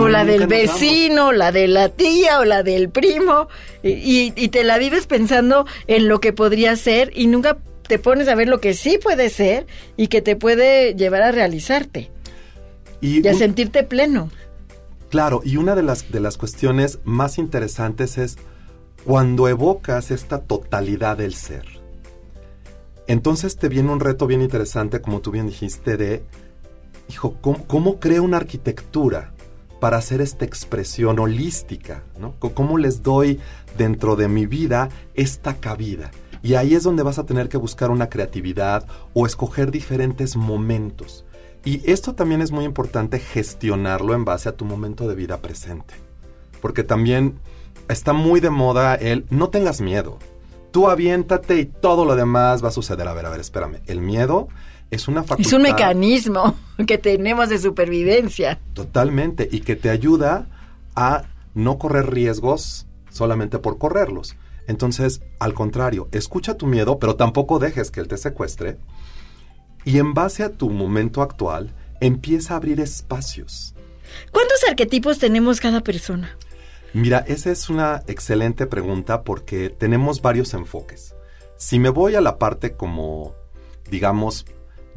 S2: O la del vecino, la de la tía o la del primo. Y, y- y te la vives pensando en lo que podría ser y nunca te pones a ver lo que sí puede ser y que te puede llevar a realizarte
S6: Y
S2: y a
S6: un-
S2: sentirte pleno.
S6: Claro, y una de las, de las cuestiones más interesantes es cuando evocas esta totalidad del ser. Entonces te viene un reto bien interesante, como tú bien dijiste, de, hijo, ¿cómo, cómo creo una arquitectura para hacer esta expresión holística? ¿no? ¿Cómo les doy dentro de mi vida esta cabida? Y ahí es donde vas a tener que buscar una creatividad o escoger diferentes momentos. Y esto también es muy importante gestionarlo en base a tu momento de vida presente. Porque también está muy de moda el no tengas miedo. Tú aviéntate y todo lo demás va a suceder. A ver, a ver, espérame. El miedo es una facultad.
S2: Es un mecanismo [LAUGHS] que tenemos de supervivencia.
S6: Totalmente. Y que te ayuda a no correr riesgos solamente por correrlos. Entonces, al contrario, escucha tu miedo, pero tampoco dejes que él te secuestre. Y en base a tu momento actual, empieza a abrir espacios.
S2: ¿Cuántos arquetipos tenemos cada persona?
S6: Mira, esa es una excelente pregunta porque tenemos varios enfoques. Si me voy a la parte como, digamos,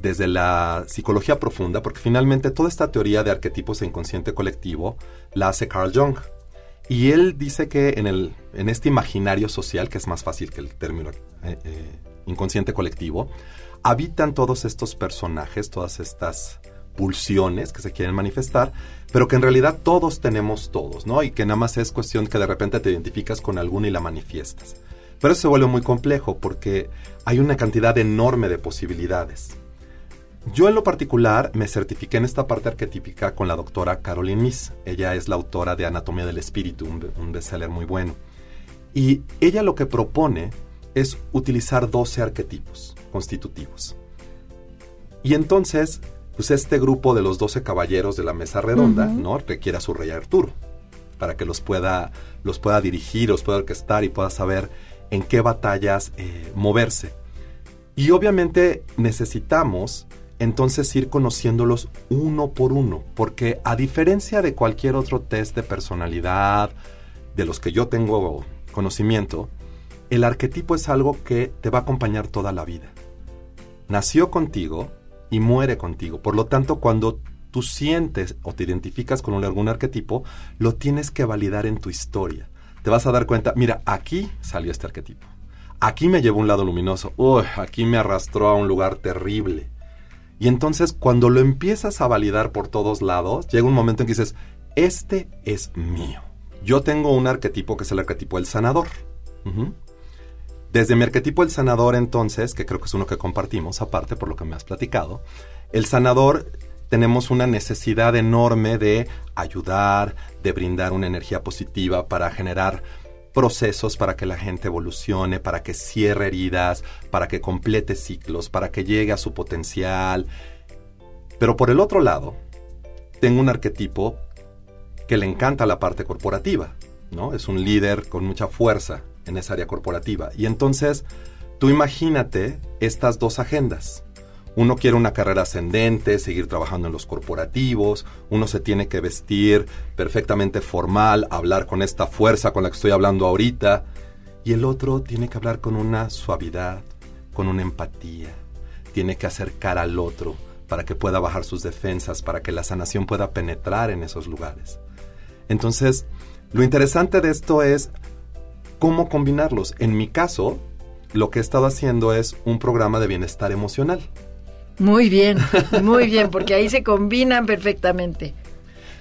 S6: desde la psicología profunda, porque finalmente toda esta teoría de arquetipos e inconsciente colectivo la hace Carl Jung. Y él dice que en, el, en este imaginario social, que es más fácil que el término eh, eh, inconsciente colectivo, habitan todos estos personajes, todas estas pulsiones que se quieren manifestar, pero que en realidad todos tenemos todos, ¿no? Y que nada más es cuestión que de repente te identificas con alguna y la manifiestas. Pero eso se vuelve muy complejo porque hay una cantidad enorme de posibilidades. Yo en lo particular me certifiqué en esta parte arquetípica con la doctora Caroline Miss. Ella es la autora de Anatomía del Espíritu, un, un bestseller muy bueno. Y ella lo que propone es utilizar 12 arquetipos constitutivos. Y entonces, pues este grupo de los 12 caballeros de la mesa redonda, ¿no? Requiere a su rey Arturo para que los pueda, los pueda dirigir, los pueda orquestar y pueda saber en qué batallas eh, moverse. Y obviamente necesitamos entonces ir conociéndolos uno por uno, porque a diferencia de cualquier otro test de personalidad, de los que yo tengo conocimiento, el arquetipo es algo que te va a acompañar toda la vida. Nació contigo y muere contigo. Por lo tanto, cuando tú sientes o te identificas con algún arquetipo, lo tienes que validar en tu historia. Te vas a dar cuenta, mira, aquí salió este arquetipo. Aquí me llevó un lado luminoso. Uy, aquí me arrastró a un lugar terrible. Y entonces cuando lo empiezas a validar por todos lados, llega un momento en que dices, este es mío. Yo tengo un arquetipo que es el arquetipo del sanador. Desde mi arquetipo el sanador entonces, que creo que es uno que compartimos aparte por lo que me has platicado, el sanador tenemos una necesidad enorme de ayudar, de brindar una energía positiva para generar procesos para que la gente evolucione, para que cierre heridas, para que complete ciclos, para que llegue a su potencial. Pero por el otro lado, tengo un arquetipo que le encanta la parte corporativa, ¿no? Es un líder con mucha fuerza en esa área corporativa. Y entonces, tú imagínate estas dos agendas. Uno quiere una carrera ascendente, seguir trabajando en los corporativos, uno se tiene que vestir perfectamente formal, hablar con esta fuerza con la que estoy hablando ahorita, y el otro tiene que hablar con una suavidad, con una empatía, tiene que acercar al otro para que pueda bajar sus defensas, para que la sanación pueda penetrar en esos lugares. Entonces, lo interesante de esto es cómo combinarlos. En mi caso, lo que he estado haciendo es un programa de bienestar emocional.
S2: Muy bien, muy bien, porque ahí se combinan perfectamente.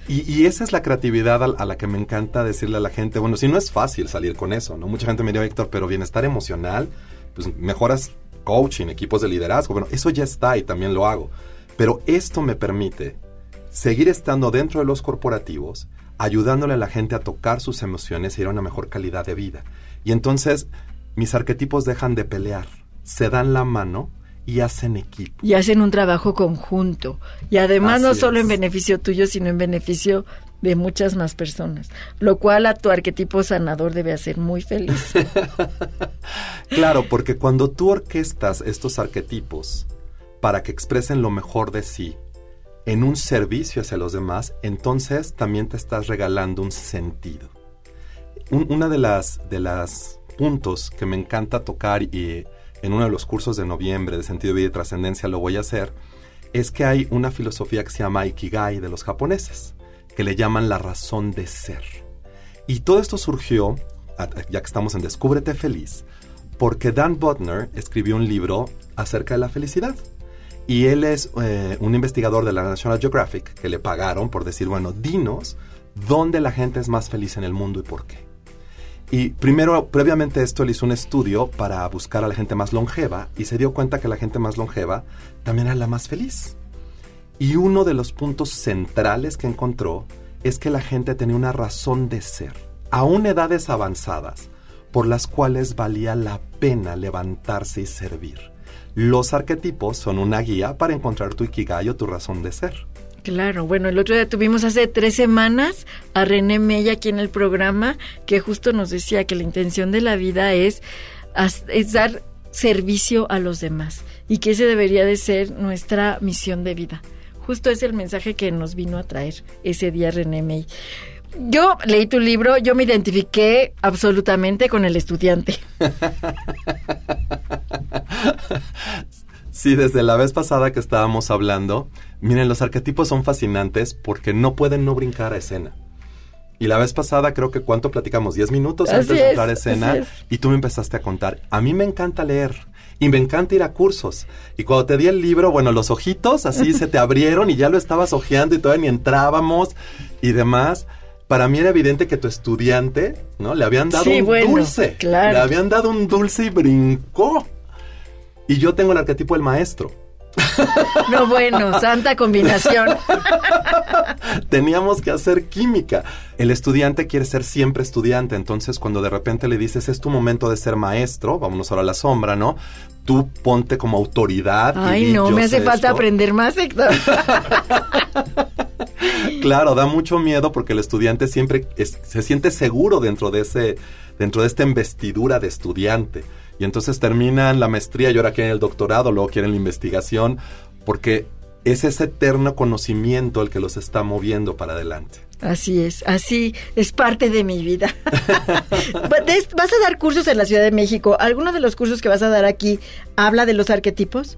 S6: Y, esa es la creatividad a, la que me encanta decirle a la gente, bueno, si no es fácil salir con eso, ¿no? Mucha gente me dice, Héctor, pero bienestar emocional, pues mejoras coaching, equipos de liderazgo, bueno, eso ya está y también lo hago. Pero esto me permite seguir estando dentro de los corporativos, ayudándole a la gente a tocar sus emociones y ir a una mejor calidad de vida. Y entonces mis arquetipos dejan de pelear, se dan la mano y hacen equipo.
S2: Y hacen un trabajo conjunto. Y además no solo en beneficio tuyo, sino en beneficio de muchas más personas. Lo cual a tu arquetipo sanador debe hacer muy feliz. [LAUGHS]
S6: claro, porque cuando tú orquestas estos arquetipos para que expresen lo mejor de sí en un servicio hacia los demás, entonces también te estás regalando un sentido. una de las, de las puntos que me encanta tocar y en uno de los cursos de noviembre de sentido vida y trascendencia lo voy a hacer, es que hay una filosofía que se llama Ikigai de los japoneses, que le llaman la razón de ser. Y todo esto surgió, ya que estamos en Descúbrete Feliz, porque Dan Butner escribió un libro acerca de la felicidad. Y él es eh, un investigador de la National Geographic que le pagaron por decir, bueno, dinos dónde la gente es más feliz en el mundo y por qué. Y primero, previamente esto, él hizo un estudio para buscar a la gente más longeva y se dio cuenta que la gente más longeva también era la más feliz. Y uno de los puntos centrales que encontró es que la gente tenía una razón de ser, aún edades avanzadas, por las cuales valía la pena levantarse y servir. Los arquetipos son una guía para encontrar tu ikigai o tu razón de ser.
S2: Claro, bueno, el otro día tuvimos hace tres semanas a René Mella aquí en el programa que justo nos decía que la intención de la vida es, dar servicio a los demás y que ese debería de ser nuestra misión de vida. Justo es el mensaje que nos vino a traer ese día René Mella. Yo leí tu libro, yo me identifiqué absolutamente con el estudiante. [LAUGHS]
S6: Sí, desde la vez pasada que estábamos hablando, miren, los arquetipos son fascinantes porque no pueden no brincar a escena. Y la vez pasada creo que cuánto platicamos, 10 minutos antes de entrar a escena y tú me empezaste a contar, a mí me encanta leer y me encanta ir a cursos. Y cuando te di el libro, bueno, los ojitos así [LAUGHS] se te abrieron y ya lo estabas ojeando y todavía ni entrábamos y demás. Para mí era evidente que tu estudiante, ¿no? Le habían dado un dulce. Le habían dado un dulce y brincó. Y yo tengo el arquetipo del maestro.
S2: No, bueno, santa combinación.
S6: Teníamos que hacer química. El estudiante quiere ser siempre estudiante, entonces cuando de repente le dices, es tu momento de ser maestro, vámonos ahora a la sombra, ¿no? Tú ponte como autoridad.
S2: Ay, no, me hace falta aprender más, Héctor. [LAUGHS]
S6: claro, da mucho miedo porque el estudiante siempre se siente seguro dentro de ese, dentro de esta investidura de estudiante. Y entonces terminan la maestría y ahora quieren el doctorado, luego quieren la investigación, porque es ese eterno conocimiento el que los está moviendo para adelante.
S2: Así es, así es parte de mi vida. [LAUGHS] ¿Vas a dar cursos en la Ciudad de México? ¿Alguno de los cursos que vas a dar aquí habla de los arquetipos?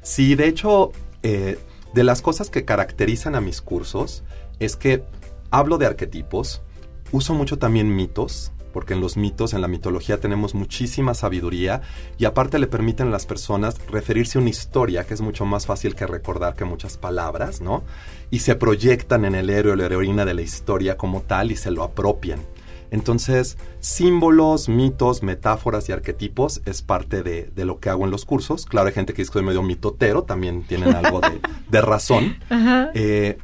S6: Sí, de hecho, eh, de las cosas que caracterizan a mis cursos es que hablo de arquetipos, uso mucho también mitos, porque en los mitos, en la mitología tenemos muchísima sabiduría y aparte le permiten a las personas referirse a una historia que es mucho más fácil que recordar que muchas palabras, ¿no? Y se proyectan en el héroe o la heroína de la historia como tal y se lo apropian. Entonces, símbolos, mitos, metáforas y arquetipos es parte de, lo que hago en los cursos. Claro, hay gente que dice que soy medio mitotero, también tienen algo de, razón. [LAUGHS] Eh,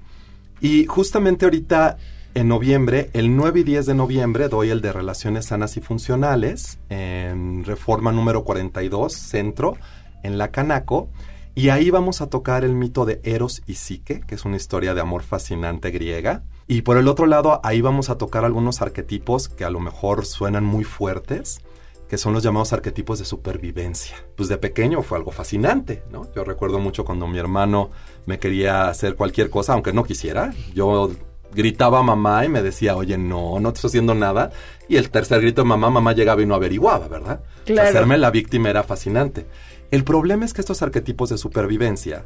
S6: y justamente ahorita en noviembre, el 9 y 10 de noviembre, doy el de Relaciones Sanas y Funcionales en Reforma número 42, Centro, en la Canaco. Y ahí vamos a tocar el mito de Eros y Psique, que es una historia de amor fascinante griega. Y por el otro lado, ahí vamos a tocar algunos arquetipos que a lo mejor suenan muy fuertes, que son los llamados arquetipos de supervivencia. Pues de pequeño fue algo fascinante, ¿no? Yo recuerdo mucho cuando mi hermano me quería hacer cualquier cosa, aunque no quisiera. Yo gritaba mamá y me decía, oye, no, no te estoy haciendo nada. Y el tercer grito de mamá, mamá llegaba y no averiguaba, ¿verdad? Hacerme la víctima era fascinante. El problema es que estos arquetipos de supervivencia,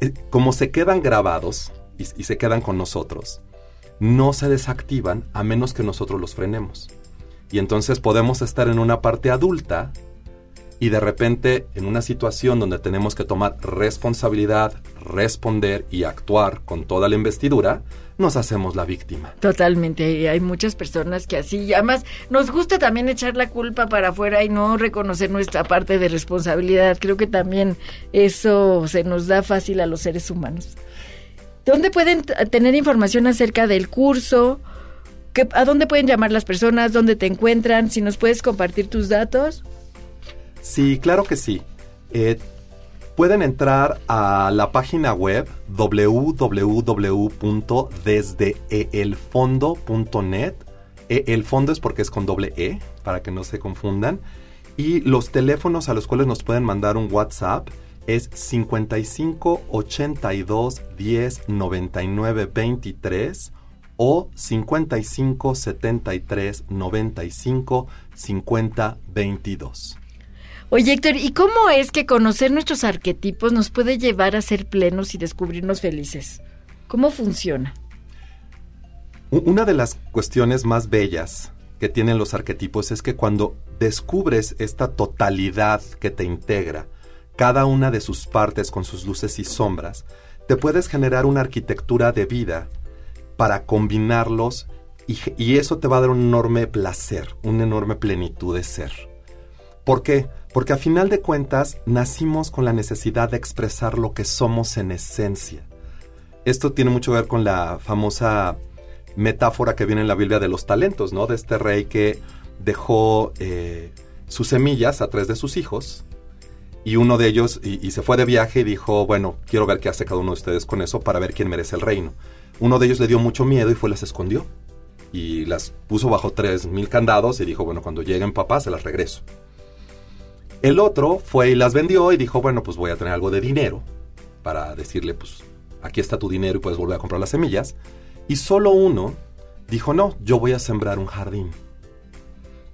S6: eh, como se quedan grabados y, y se quedan con nosotros, no se desactivan a menos que nosotros los frenemos. Y entonces podemos estar en una parte adulta y de repente en una situación donde tenemos que tomar responsabilidad, responder y actuar con toda la investidura, nos hacemos la víctima.
S2: Totalmente, hay muchas personas que así, y además nos gusta también echar la culpa para afuera y no reconocer nuestra parte de responsabilidad. Creo que también eso se nos da fácil a los seres humanos. ¿Dónde pueden tener información acerca del curso? ¿A dónde pueden llamar las personas? ¿Dónde te encuentran? Si nos puedes compartir tus datos.
S6: Sí, claro que sí. Eh, pueden entrar a la página web www.desdeelfondo.net. E, el fondo es porque es con doble E, para que no se confundan. Y los teléfonos a los cuales nos pueden mandar un WhatsApp es 55 82 10 99 23 o 55 73 95 50 22.
S2: Oye, Héctor, ¿y cómo es que conocer nuestros arquetipos nos puede llevar a ser plenos y descubrirnos felices? ¿Cómo funciona?
S6: Una de las cuestiones más bellas que tienen los arquetipos es que cuando descubres esta totalidad que te integra, cada una de sus partes con sus luces y sombras, te puedes generar una arquitectura de vida para combinarlos y, y, eso te va a dar un enorme placer, una enorme plenitud de ser. ¿Por qué? Porque a final de cuentas nacimos con la necesidad de expresar lo que somos en esencia. Esto tiene mucho que ver con la famosa metáfora que viene en la Biblia de los talentos, ¿no? De este rey que dejó eh, sus semillas a tres de sus hijos y uno de ellos y, se fue de viaje y dijo, bueno, quiero ver qué hace cada uno de ustedes con eso para ver quién merece el reino. Uno de ellos le dio mucho miedo y fue las escondió y las puso bajo tres mil candados y dijo, bueno, cuando lleguen papá se las regreso. El otro fue y las vendió y dijo, bueno, pues voy a tener algo de dinero para decirle, pues aquí está tu dinero y puedes volver a comprar las semillas. Y solo uno dijo, no, yo voy a sembrar un jardín.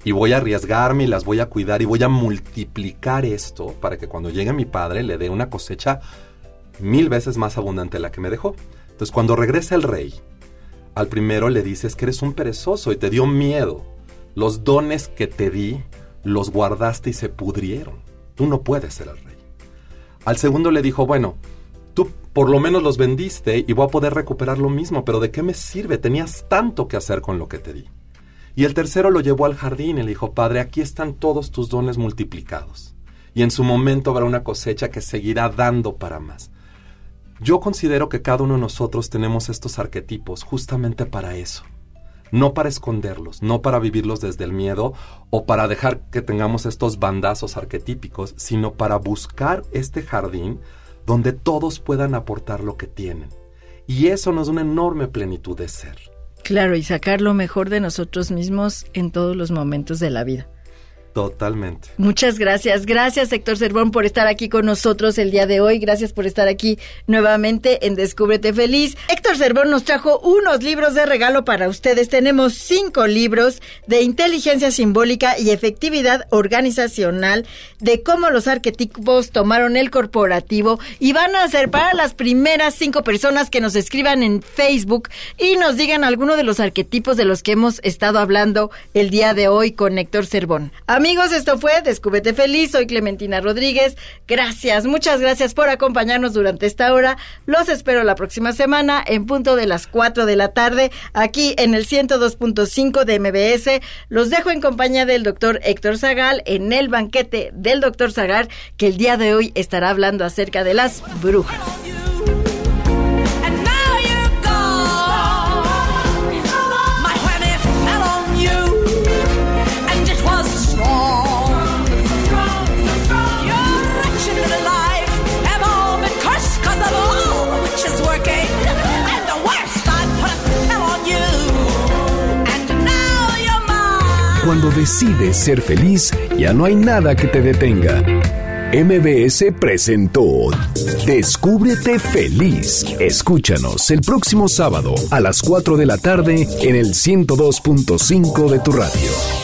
S6: Y voy a arriesgarme y las voy a cuidar y voy a multiplicar esto para que cuando llegue mi padre le dé una cosecha mil veces más abundante de la que me dejó. Entonces cuando regresa el rey, al primero le dices que eres un perezoso y te dio miedo. Los dones que te di los guardaste y se pudrieron. Tú no puedes ser el rey. Al segundo le dijo, bueno, tú por lo menos los vendiste y voy a poder recuperar lo mismo, pero ¿de qué me sirve? Tenías tanto que hacer con lo que te di. Y el tercero lo llevó al jardín y le dijo, Padre, aquí están todos tus dones multiplicados. y en su momento habrá una cosecha que seguirá dando para más. Yo considero que cada uno de nosotros tenemos estos arquetipos justamente para eso. No para esconderlos, no para vivirlos desde el miedo o para dejar que tengamos estos bandazos arquetípicos, sino para buscar este jardín donde todos puedan aportar lo que tienen. Y eso nos da una enorme plenitud de ser.
S2: Claro, y sacar lo mejor de nosotros mismos en todos los momentos de la vida.
S6: Totalmente.
S2: Muchas gracias. Gracias, Héctor Cervón, por estar aquí con nosotros el día de hoy. Gracias por estar aquí nuevamente en Descúbrete Feliz. Héctor Cervón nos trajo unos libros de regalo para ustedes. Tenemos cinco libros de inteligencia simbólica y efectividad organizacional, de cómo los arquetipos tomaron el corporativo y van a ser para las primeras cinco personas que nos escriban en Facebook y nos digan alguno de los arquetipos de los que hemos estado hablando el día de hoy con Héctor Cervón. Amigos, esto fue Descúbrete Feliz. Soy Clementina Rodríguez. Gracias, muchas gracias por acompañarnos durante esta hora. Los espero la próxima semana en punto de las 4 de la tarde aquí en el 102.5 de MBS. Los dejo en compañía del doctor Héctor Zagal en el banquete del doctor Zagal que el día de hoy estará hablando acerca de las brujas.
S1: Cuando decides ser feliz, ya no hay nada que te detenga. MBS presentó Descúbrete feliz. Escúchanos el próximo sábado a las 4 de la tarde en el 102.5 de tu radio.